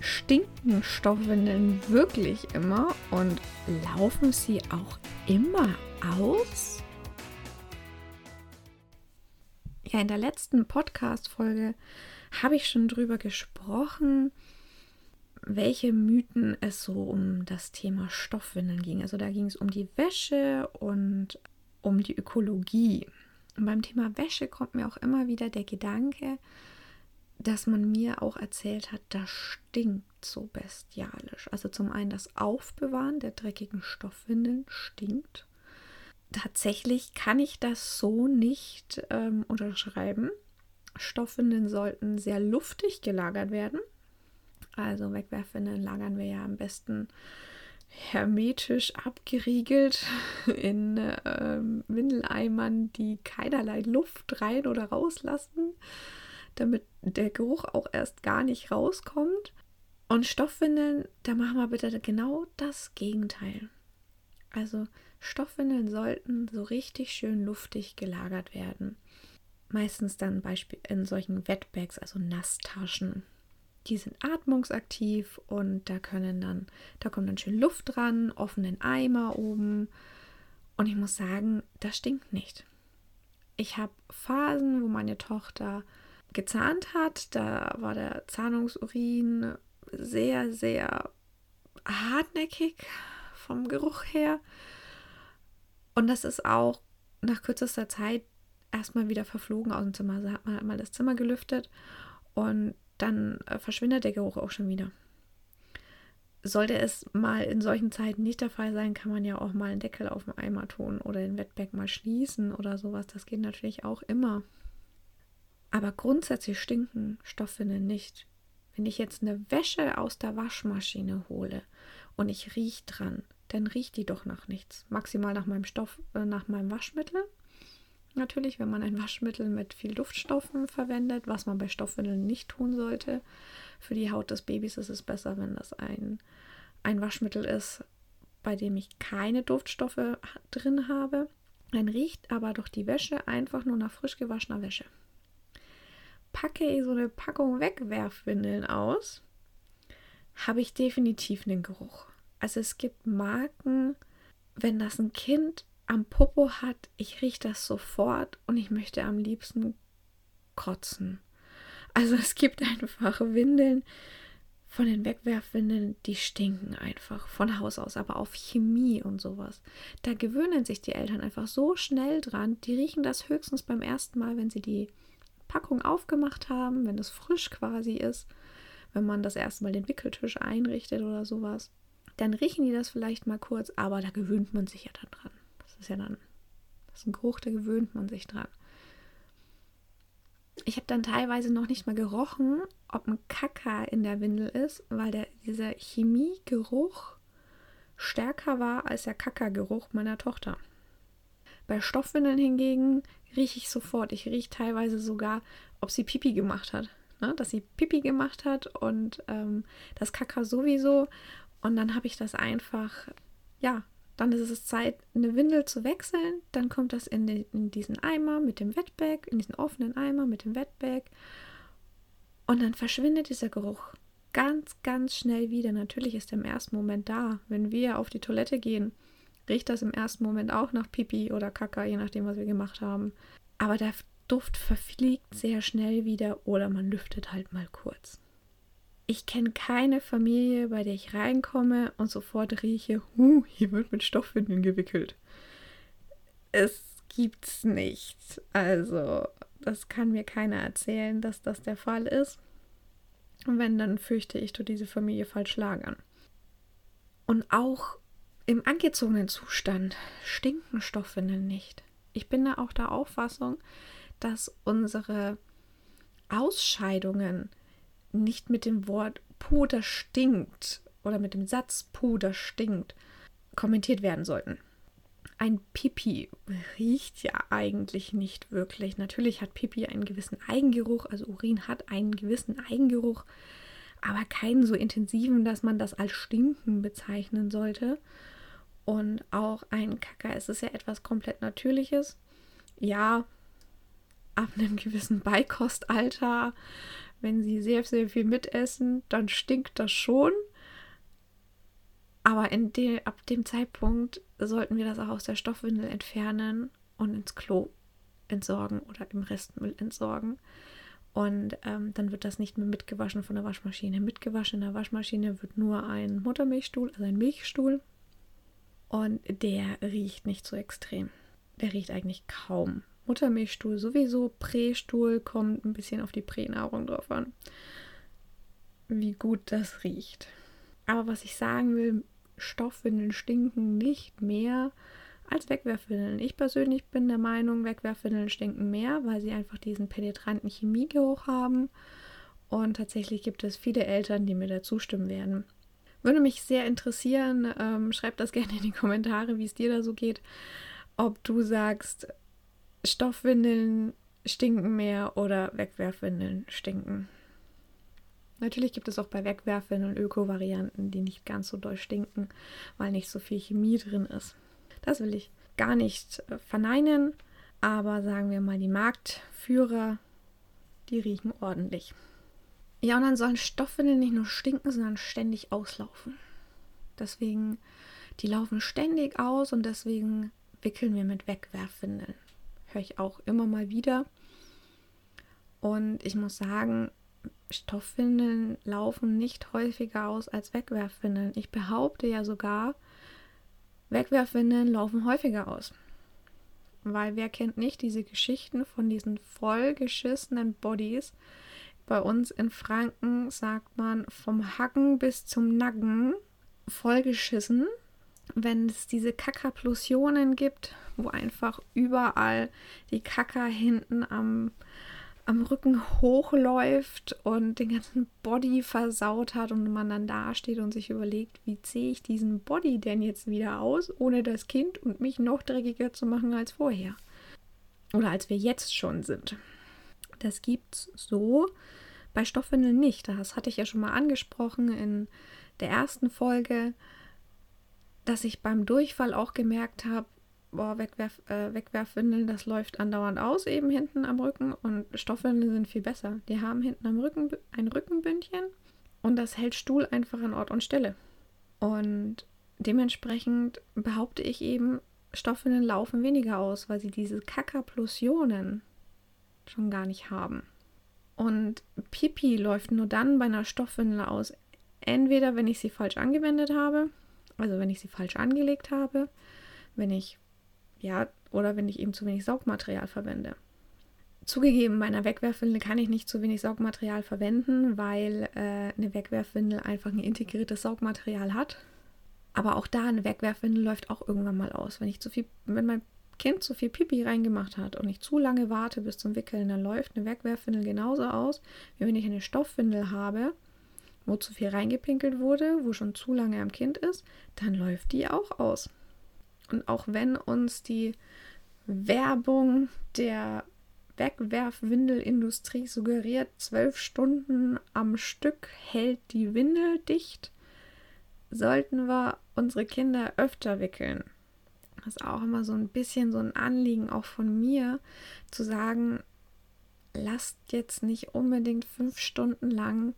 stinken Stoffwindeln wirklich immer und laufen sie auch immer aus? Ja, in der letzten Podcast-Folge habe ich schon drüber gesprochen, welche Mythen es so um das Thema Stoffwindeln ging. Also da ging es um die Wäsche und um die Ökologie. Und beim Thema Wäsche kommt mir auch immer wieder der Gedanke, dass man mir auch erzählt hat, das stinkt so bestialisch. Also zum einen das Aufbewahren der dreckigen Stoffwindeln stinkt. Tatsächlich kann ich das so nicht ähm, unterschreiben. Stoffwindeln sollten sehr luftig gelagert werden. Also Wegwerfwindeln lagern wir ja am besten hermetisch abgeriegelt in ähm, Windeleimern, die keinerlei Luft rein oder rauslassen damit der Geruch auch erst gar nicht rauskommt. Und Stoffwindeln, da machen wir bitte genau das Gegenteil. Also Stoffwindeln sollten so richtig schön luftig gelagert werden. Meistens dann Beispiel in solchen Wetbags, also Nasstaschen. Die sind atmungsaktiv und da können dann, da kommt dann schön Luft dran, offenen Eimer oben. Und ich muss sagen, das stinkt nicht. Ich habe Phasen, wo meine Tochter gezahnt hat. Da war der Zahnungsurin sehr, sehr hartnäckig vom Geruch her. Und das ist auch nach kürzester Zeit erstmal wieder verflogen aus dem Zimmer. Also hat man einmal das Zimmer gelüftet und dann äh, verschwindet der Geruch auch schon wieder. Sollte es mal in solchen Zeiten nicht der Fall sein, kann man ja auch mal einen Deckel auf den Eimer tun oder den Wettbeck mal schließen oder sowas. Das geht natürlich auch immer. Aber grundsätzlich stinken Stoffwindeln nicht. Wenn ich jetzt eine Wäsche aus der Waschmaschine hole und ich rieche dran, dann riecht die doch nach nichts. Maximal nach meinem Stoff, äh, nach meinem Waschmittel. Natürlich, wenn man ein Waschmittel mit viel Duftstoffen verwendet, was man bei Stoffwindeln nicht tun sollte. Für die Haut des Babys ist es besser, wenn das ein, ein Waschmittel ist, bei dem ich keine Duftstoffe drin habe. Dann riecht aber doch die Wäsche einfach nur nach frisch gewaschener Wäsche packe ich so eine Packung Wegwerfwindeln aus, habe ich definitiv einen Geruch. Also es gibt Marken, wenn das ein Kind am Popo hat, ich rieche das sofort und ich möchte am liebsten kotzen. Also es gibt einfach Windeln von den Wegwerfwindeln, die stinken einfach von Haus aus, aber auf Chemie und sowas. Da gewöhnen sich die Eltern einfach so schnell dran. Die riechen das höchstens beim ersten Mal, wenn sie die Packung aufgemacht haben, wenn es frisch quasi ist, wenn man das erste Mal den Wickeltisch einrichtet oder sowas, dann riechen die das vielleicht mal kurz, aber da gewöhnt man sich ja dann dran. Das ist ja dann, das ist ein Geruch, da gewöhnt man sich dran. Ich habe dann teilweise noch nicht mal gerochen, ob ein Kaka in der Windel ist, weil der, dieser Chemiegeruch stärker war als der Kaka-Geruch meiner Tochter. Bei Stoffwindeln hingegen rieche ich sofort. Ich rieche teilweise sogar, ob sie Pipi gemacht hat. Ne? Dass sie Pipi gemacht hat und ähm, das Kaka sowieso. Und dann habe ich das einfach, ja, dann ist es Zeit, eine Windel zu wechseln. Dann kommt das in, den, in diesen Eimer mit dem Wetbag, in diesen offenen Eimer mit dem Wetbag. Und dann verschwindet dieser Geruch ganz, ganz schnell wieder. Natürlich ist er im ersten Moment da. Wenn wir auf die Toilette gehen, riecht das im ersten Moment auch nach Pipi oder Kaka, je nachdem, was wir gemacht haben. Aber der Duft verfliegt sehr schnell wieder oder man lüftet halt mal kurz. Ich kenne keine Familie, bei der ich reinkomme und sofort rieche, huh, hier wird mit Stoffwindeln gewickelt. Es gibt's nicht. Also, das kann mir keiner erzählen, dass das der Fall ist. Und wenn, dann fürchte ich, du diese Familie falsch lagern. Und auch im angezogenen Zustand stinken Stoffwindeln nicht. Ich bin da auch der Auffassung, dass unsere Ausscheidungen nicht mit dem Wort Puder stinkt oder mit dem Satz Puder stinkt kommentiert werden sollten. Ein Pipi riecht ja eigentlich nicht wirklich. Natürlich hat Pipi einen gewissen Eigengeruch, also Urin hat einen gewissen Eigengeruch, aber keinen so intensiven, dass man das als Stinken bezeichnen sollte. Und auch ein Kacker ist es ja etwas komplett Natürliches. Ja, ab einem gewissen Beikostalter, wenn sie sehr, sehr viel mitessen, dann stinkt das schon. Aber in de, ab dem Zeitpunkt sollten wir das auch aus der Stoffwindel entfernen und ins Klo entsorgen oder im Restmüll entsorgen. Und ähm, dann wird das nicht mehr mitgewaschen von der Waschmaschine. Mitgewaschen in der Waschmaschine wird nur ein Muttermilchstuhl, also ein Milchstuhl. Und der riecht nicht so extrem. Der riecht eigentlich kaum. Muttermilchstuhl sowieso, Prästuhl kommt ein bisschen auf die Pränahrung drauf an, wie gut das riecht. Aber was ich sagen will, Stoffwindeln stinken nicht mehr als Wegwerfwindeln. Ich persönlich bin der Meinung, Wegwerfwindeln stinken mehr, weil sie einfach diesen penetranten Chemiegeruch haben. Und tatsächlich gibt es viele Eltern, die mir da zustimmen werden. Würde mich sehr interessieren, ähm, schreib das gerne in die Kommentare, wie es dir da so geht. Ob du sagst, Stoffwindeln stinken mehr oder Wegwerfwindeln stinken. Natürlich gibt es auch bei Wegwerfwindeln Öko-Varianten, die nicht ganz so doll stinken, weil nicht so viel Chemie drin ist. Das will ich gar nicht äh, verneinen, aber sagen wir mal, die Marktführer, die riechen ordentlich. Ja, und dann sollen Stoffwindeln nicht nur stinken, sondern ständig auslaufen. Deswegen, die laufen ständig aus und deswegen wickeln wir mit Wegwerfwindeln. Höre ich auch immer mal wieder. Und ich muss sagen, Stoffwindeln laufen nicht häufiger aus als Wegwerfwindeln. Ich behaupte ja sogar, Wegwerfwindeln laufen häufiger aus. Weil wer kennt nicht diese Geschichten von diesen vollgeschissenen Bodies? Bei uns in Franken sagt man vom Hacken bis zum Nacken vollgeschissen. Wenn es diese Kakaplusionen gibt, wo einfach überall die Kacker hinten am am Rücken hochläuft und den ganzen Body versaut hat und man dann da steht und sich überlegt, wie ziehe ich diesen Body denn jetzt wieder aus, ohne das Kind und mich noch dreckiger zu machen als vorher. Oder als wir jetzt schon sind. Das gibt's so bei Stoffwindeln nicht. Das hatte ich ja schon mal angesprochen in der ersten Folge, dass ich beim Durchfall auch gemerkt habe, boah, Wegwerf, äh, Wegwerfwindeln, das läuft andauernd aus, eben hinten am Rücken. Und Stoffwindeln sind viel besser. Die haben hinten am Rücken ein Rückenbündchen und das hält Stuhl einfach an Ort und Stelle. Und dementsprechend behaupte ich eben, Stoffwindeln laufen weniger aus, weil sie diese Kakaplusionen schon gar nicht haben. Und Pipi läuft nur dann bei einer Stoffwindel aus. Entweder wenn ich sie falsch angewendet habe, also wenn ich sie falsch angelegt habe, wenn ich ja, oder wenn ich eben zu wenig Saugmaterial verwende. Zugegeben, bei einer Wegwerfwindel kann ich nicht zu wenig Saugmaterial verwenden, weil äh, eine Wegwerfwindel einfach ein integriertes Saugmaterial hat. Aber auch da eine Wegwerfwindel läuft auch irgendwann mal aus. Wenn ich zu viel, wenn mein Kind zu viel Pipi reingemacht hat und ich zu lange warte bis zum Wickeln, dann läuft eine Wegwerfwindel genauso aus, wie wenn ich eine Stoffwindel habe, wo zu viel reingepinkelt wurde, wo schon zu lange am Kind ist, dann läuft die auch aus. Und auch wenn uns die Werbung der Wegwerfwindelindustrie suggeriert, zwölf Stunden am Stück hält die Windel dicht, sollten wir unsere Kinder öfter wickeln. Das ist auch immer so ein bisschen so ein Anliegen auch von mir, zu sagen, lasst jetzt nicht unbedingt fünf Stunden lang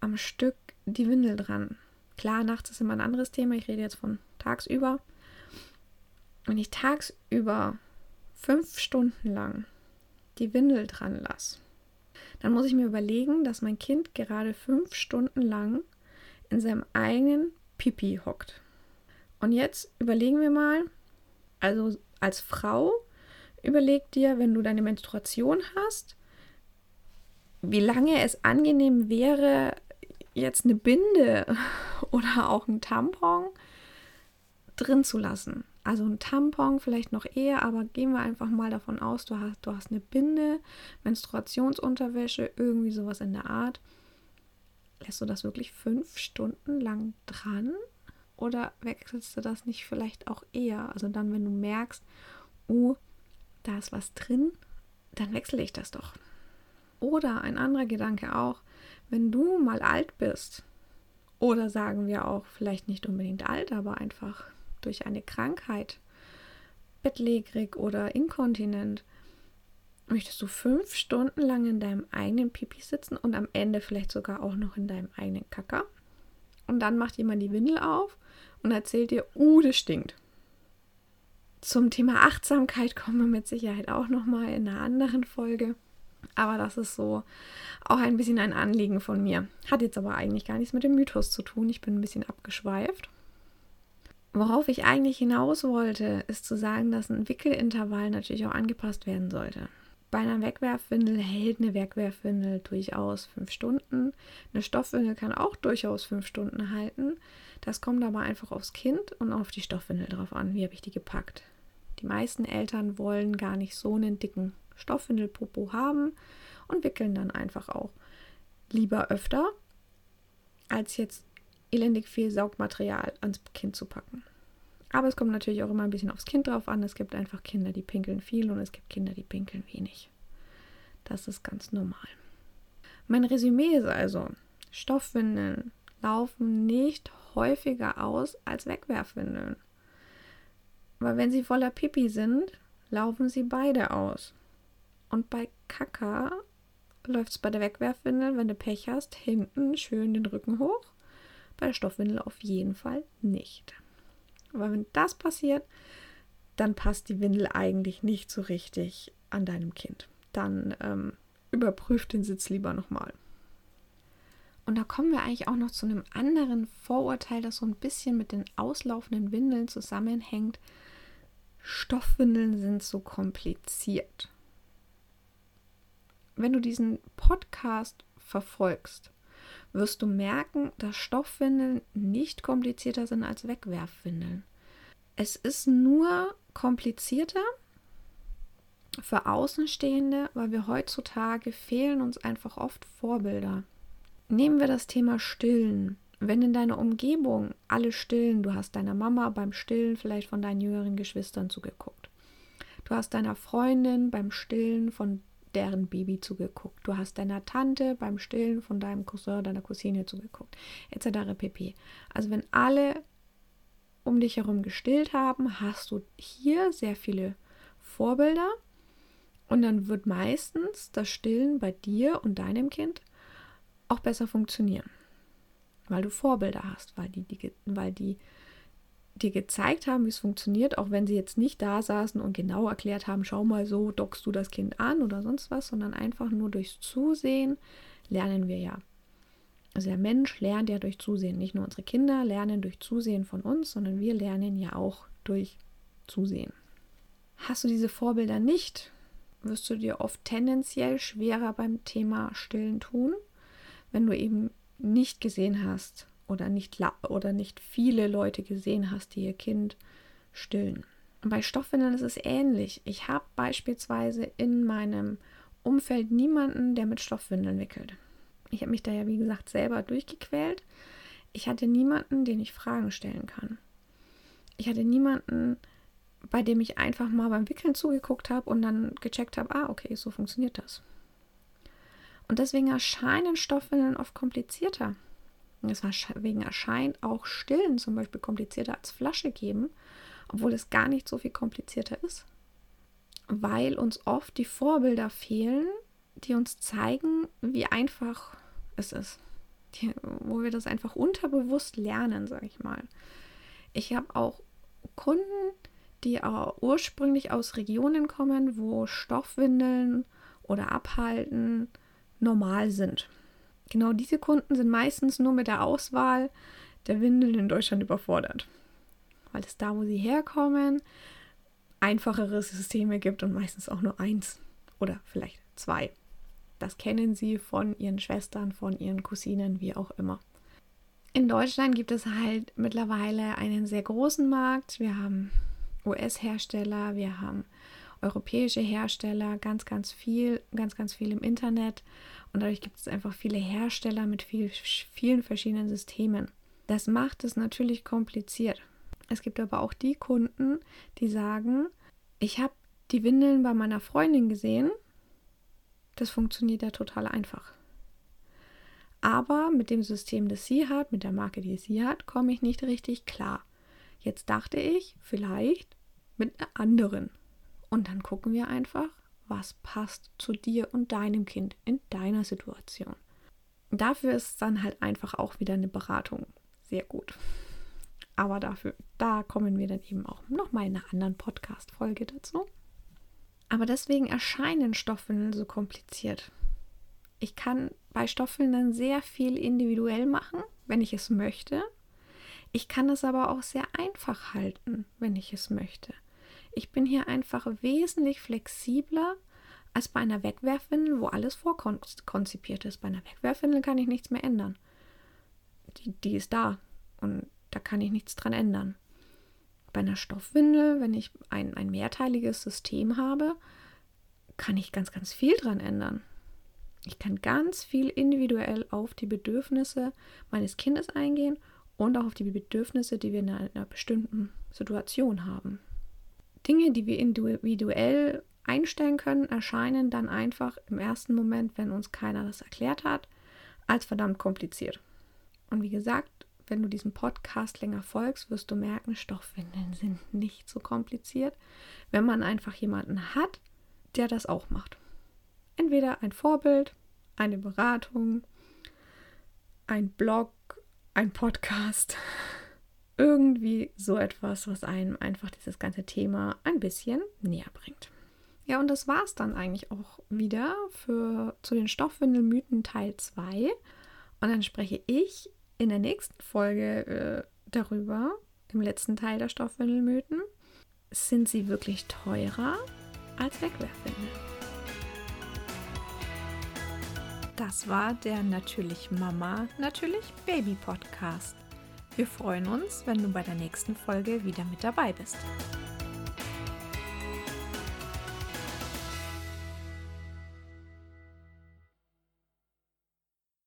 am Stück die Windel dran. Klar, nachts ist immer ein anderes Thema, ich rede jetzt von tagsüber. Wenn ich tagsüber fünf Stunden lang die Windel dran lasse, dann muss ich mir überlegen, dass mein Kind gerade fünf Stunden lang in seinem eigenen Pipi hockt. Und jetzt überlegen wir mal, also als Frau, überleg dir, wenn du deine Menstruation hast, wie lange es angenehm wäre, jetzt eine Binde oder auch ein Tampon drin zu lassen. Also ein Tampon vielleicht noch eher, aber gehen wir einfach mal davon aus, du hast, du hast eine Binde, Menstruationsunterwäsche, irgendwie sowas in der Art. lässt du das wirklich fünf Stunden lang dran? Oder wechselst du das nicht vielleicht auch eher? Also dann, wenn du merkst, oh, da ist was drin, dann wechsle ich das doch. Oder ein anderer Gedanke auch, wenn du mal alt bist, oder sagen wir auch vielleicht nicht unbedingt alt, aber einfach durch eine Krankheit, bettlägerig oder inkontinent, möchtest du fünf Stunden lang in deinem eigenen Pipi sitzen und am Ende vielleicht sogar auch noch in deinem eigenen Kacker. Und dann macht jemand die Windel auf und erzählt dir, uh, das stinkt. Zum Thema Achtsamkeit kommen wir mit Sicherheit auch noch mal in einer anderen Folge. Aber das ist so auch ein bisschen ein Anliegen von mir. Hat jetzt aber eigentlich gar nichts mit dem Mythos zu tun. Ich bin ein bisschen abgeschweift. Worauf ich eigentlich hinaus wollte, ist zu sagen, dass ein Wickelintervall natürlich auch angepasst werden sollte. Bei einer Wegwerfwindel hält eine Wegwerfwindel durchaus fünf Stunden. Eine Stoffwindel kann auch durchaus fünf Stunden halten. Das kommt aber einfach aufs Kind und auf die Stoffwindel drauf an. Wie habe ich die gepackt? Die meisten Eltern wollen gar nicht so einen dicken Stoffwindelpopo haben und wickeln dann einfach auch lieber öfter, als jetzt elendig viel Saugmaterial ans Kind zu packen. Aber es kommt natürlich auch immer ein bisschen aufs Kind drauf an. Es gibt einfach Kinder, die pinkeln viel und es gibt Kinder, die pinkeln wenig. Das ist ganz normal. Mein Resümee ist also, Stoffwindeln laufen nicht häufiger aus als Wegwerfwindeln. Weil wenn sie voller Pipi sind, laufen sie beide aus. Und bei Kaka läuft es bei der Wegwerfwindel, wenn du Pech hast, hinten schön den Rücken hoch. Bei der Stoffwindel auf jeden Fall nicht. Aber wenn das passiert, dann passt die Windel eigentlich nicht so richtig an deinem Kind. Dann ähm, überprüf den Sitz lieber nochmal. Und da kommen wir eigentlich auch noch zu einem anderen Vorurteil, das so ein bisschen mit den auslaufenden Windeln zusammenhängt. Stoffwindeln sind so kompliziert wenn du diesen Podcast verfolgst, wirst du merken, dass Stoffwindeln nicht komplizierter sind als Wegwerfwindeln. Es ist nur komplizierter für Außenstehende, weil wir heutzutage fehlen uns einfach oft Vorbilder. Nehmen wir das Thema Stillen. Wenn in deiner Umgebung alle stillen, du hast deiner Mama beim Stillen vielleicht von deinen jüngeren Geschwistern zugeguckt. Du hast deiner Freundin beim Stillen von deren Baby zugeguckt. Du hast deiner Tante beim Stillen von deinem Cousin, deiner Cousine zugeguckt, etc. pp. Also wenn alle um dich herum gestillt haben, hast du hier sehr viele Vorbilder und dann wird meistens das Stillen bei dir und deinem Kind auch besser funktionieren, weil du Vorbilder hast, weil die, die weil die dir gezeigt haben, wie es funktioniert, auch wenn sie jetzt nicht da saßen und genau erklärt haben, schau mal so, dockst du das Kind an oder sonst was, sondern einfach nur durchs Zusehen lernen wir ja. Also der Mensch lernt ja durch Zusehen. Nicht nur unsere Kinder lernen durch Zusehen von uns, sondern wir lernen ja auch durch Zusehen. Hast du diese Vorbilder nicht, wirst du dir oft tendenziell schwerer beim Thema Stillen tun, wenn du eben nicht gesehen hast, oder nicht, oder nicht viele Leute gesehen hast, die ihr Kind stillen. Und bei Stoffwindeln ist es ähnlich. Ich habe beispielsweise in meinem Umfeld niemanden, der mit Stoffwindeln wickelt. Ich habe mich da ja, wie gesagt, selber durchgequält. Ich hatte niemanden, den ich Fragen stellen kann. Ich hatte niemanden, bei dem ich einfach mal beim Wickeln zugeguckt habe und dann gecheckt habe, ah, okay, so funktioniert das. Und deswegen erscheinen Stoffwindeln oft komplizierter. Deswegen erscheint auch Stillen zum Beispiel komplizierter als Flasche geben, obwohl es gar nicht so viel komplizierter ist. Weil uns oft die Vorbilder fehlen, die uns zeigen, wie einfach es ist. Die, wo wir das einfach unterbewusst lernen, sage ich mal. Ich habe auch Kunden, die ursprünglich aus Regionen kommen, wo Stoffwindeln oder Abhalten normal sind. Genau diese Kunden sind meistens nur mit der Auswahl der Windeln in Deutschland überfordert, weil es da, wo sie herkommen, einfachere Systeme gibt und meistens auch nur eins oder vielleicht zwei. Das kennen sie von ihren Schwestern, von ihren Cousinen, wie auch immer. In Deutschland gibt es halt mittlerweile einen sehr großen Markt. Wir haben US-Hersteller, wir haben europäische Hersteller, ganz, ganz viel, ganz, ganz viel im Internet. Und dadurch gibt es einfach viele Hersteller mit viel, vielen verschiedenen Systemen. Das macht es natürlich kompliziert. Es gibt aber auch die Kunden, die sagen, ich habe die Windeln bei meiner Freundin gesehen. Das funktioniert ja total einfach. Aber mit dem System, das sie hat, mit der Marke, die sie hat, komme ich nicht richtig klar. Jetzt dachte ich, vielleicht mit einer anderen. Und dann gucken wir einfach, was passt zu dir und deinem Kind in deiner Situation. Dafür ist dann halt einfach auch wieder eine Beratung sehr gut. Aber dafür, da kommen wir dann eben auch nochmal in einer anderen Podcast-Folge dazu. Aber deswegen erscheinen Stoffwindeln so kompliziert. Ich kann bei Stoffwindeln sehr viel individuell machen, wenn ich es möchte. Ich kann es aber auch sehr einfach halten, wenn ich es möchte. Ich bin hier einfach wesentlich flexibler als bei einer Wegwerfwindel, wo alles vorkonzipiert ist. Bei einer Wegwerfwindel kann ich nichts mehr ändern. Die, die ist da und da kann ich nichts dran ändern. Bei einer Stoffwindel, wenn ich ein, ein mehrteiliges System habe, kann ich ganz, ganz viel dran ändern. Ich kann ganz viel individuell auf die Bedürfnisse meines Kindes eingehen und auch auf die Bedürfnisse, die wir in einer, in einer bestimmten Situation haben. Dinge, die wir individuell einstellen können, erscheinen dann einfach im ersten Moment, wenn uns keiner das erklärt hat, als verdammt kompliziert. Und wie gesagt, wenn du diesem Podcast länger folgst, wirst du merken, Stoffwindeln sind nicht so kompliziert, wenn man einfach jemanden hat, der das auch macht. Entweder ein Vorbild, eine Beratung, ein Blog, ein Podcast irgendwie so etwas, was einem einfach dieses ganze Thema ein bisschen näher bringt. Ja, und das war es dann eigentlich auch wieder für zu den Stoffwindelmythen Teil 2. Und dann spreche ich in der nächsten Folge äh, darüber, im letzten Teil der Stoffwindelmythen. Sind sie wirklich teurer als Wegwerfwindeln? Das war der Natürlich Mama, Natürlich Baby Podcast. Wir freuen uns, wenn du bei der nächsten Folge wieder mit dabei bist.